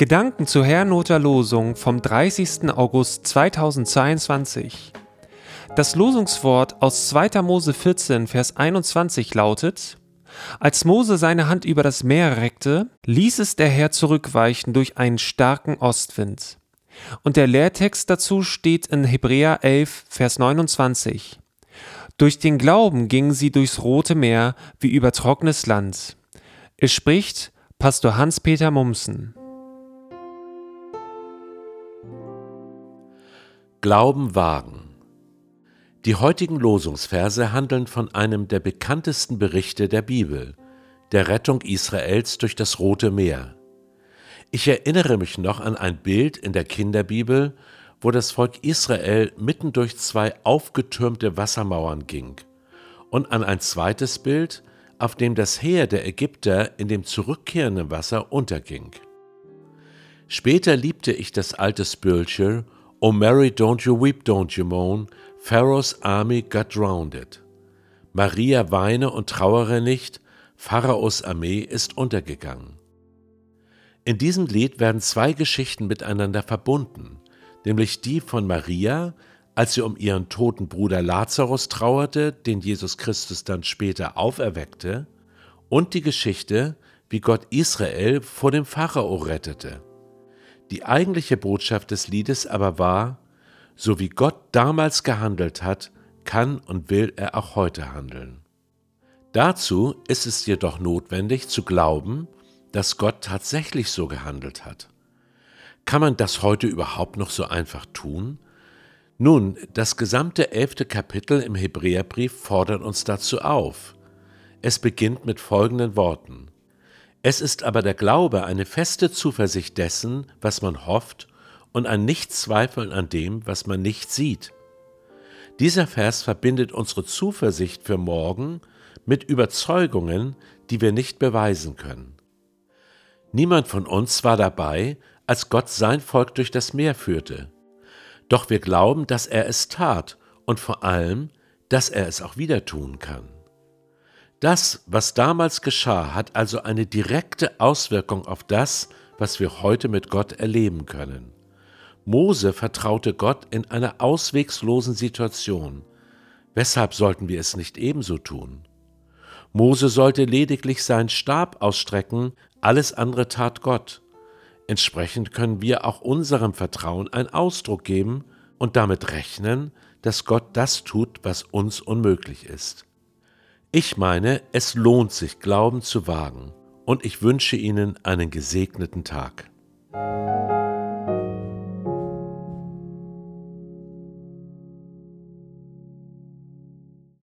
Gedanken zur Herrnoter Losung vom 30. August 2022. Das Losungswort aus 2. Mose 14, Vers 21 lautet: Als Mose seine Hand über das Meer reckte, ließ es der Herr zurückweichen durch einen starken Ostwind. Und der Lehrtext dazu steht in Hebräer 11, Vers 29. Durch den Glauben gingen sie durchs Rote Meer wie über trockenes Land. Es spricht Pastor Hans-Peter Mumsen. Glauben wagen. Die heutigen Losungsverse handeln von einem der bekanntesten Berichte der Bibel, der Rettung Israels durch das Rote Meer. Ich erinnere mich noch an ein Bild in der Kinderbibel, wo das Volk Israel mitten durch zwei aufgetürmte Wassermauern ging, und an ein zweites Bild, auf dem das Heer der Ägypter in dem zurückkehrenden Wasser unterging. Später liebte ich das alte Spiritual Oh Mary, don't you weep, don't you moan, Pharaoh's army got drowned. Maria weine und trauere nicht, Pharaos Armee ist untergegangen. In diesem Lied werden zwei Geschichten miteinander verbunden, nämlich die von Maria, als sie um ihren toten Bruder Lazarus trauerte, den Jesus Christus dann später auferweckte, und die Geschichte, wie Gott Israel vor dem Pharao rettete. Die eigentliche Botschaft des Liedes aber war, so wie Gott damals gehandelt hat, kann und will er auch heute handeln. Dazu ist es jedoch notwendig zu glauben, dass Gott tatsächlich so gehandelt hat. Kann man das heute überhaupt noch so einfach tun? Nun, das gesamte elfte Kapitel im Hebräerbrief fordert uns dazu auf. Es beginnt mit folgenden Worten. Es ist aber der Glaube eine feste Zuversicht dessen, was man hofft, und ein Nichtzweifeln an dem, was man nicht sieht. Dieser Vers verbindet unsere Zuversicht für morgen mit Überzeugungen, die wir nicht beweisen können. Niemand von uns war dabei, als Gott sein Volk durch das Meer führte. Doch wir glauben, dass er es tat und vor allem, dass er es auch wieder tun kann. Das, was damals geschah, hat also eine direkte Auswirkung auf das, was wir heute mit Gott erleben können. Mose vertraute Gott in einer auswegslosen Situation. Weshalb sollten wir es nicht ebenso tun? Mose sollte lediglich seinen Stab ausstrecken, alles andere tat Gott. Entsprechend können wir auch unserem Vertrauen einen Ausdruck geben und damit rechnen, dass Gott das tut, was uns unmöglich ist. Ich meine, es lohnt sich, Glauben zu wagen, und ich wünsche Ihnen einen gesegneten Tag.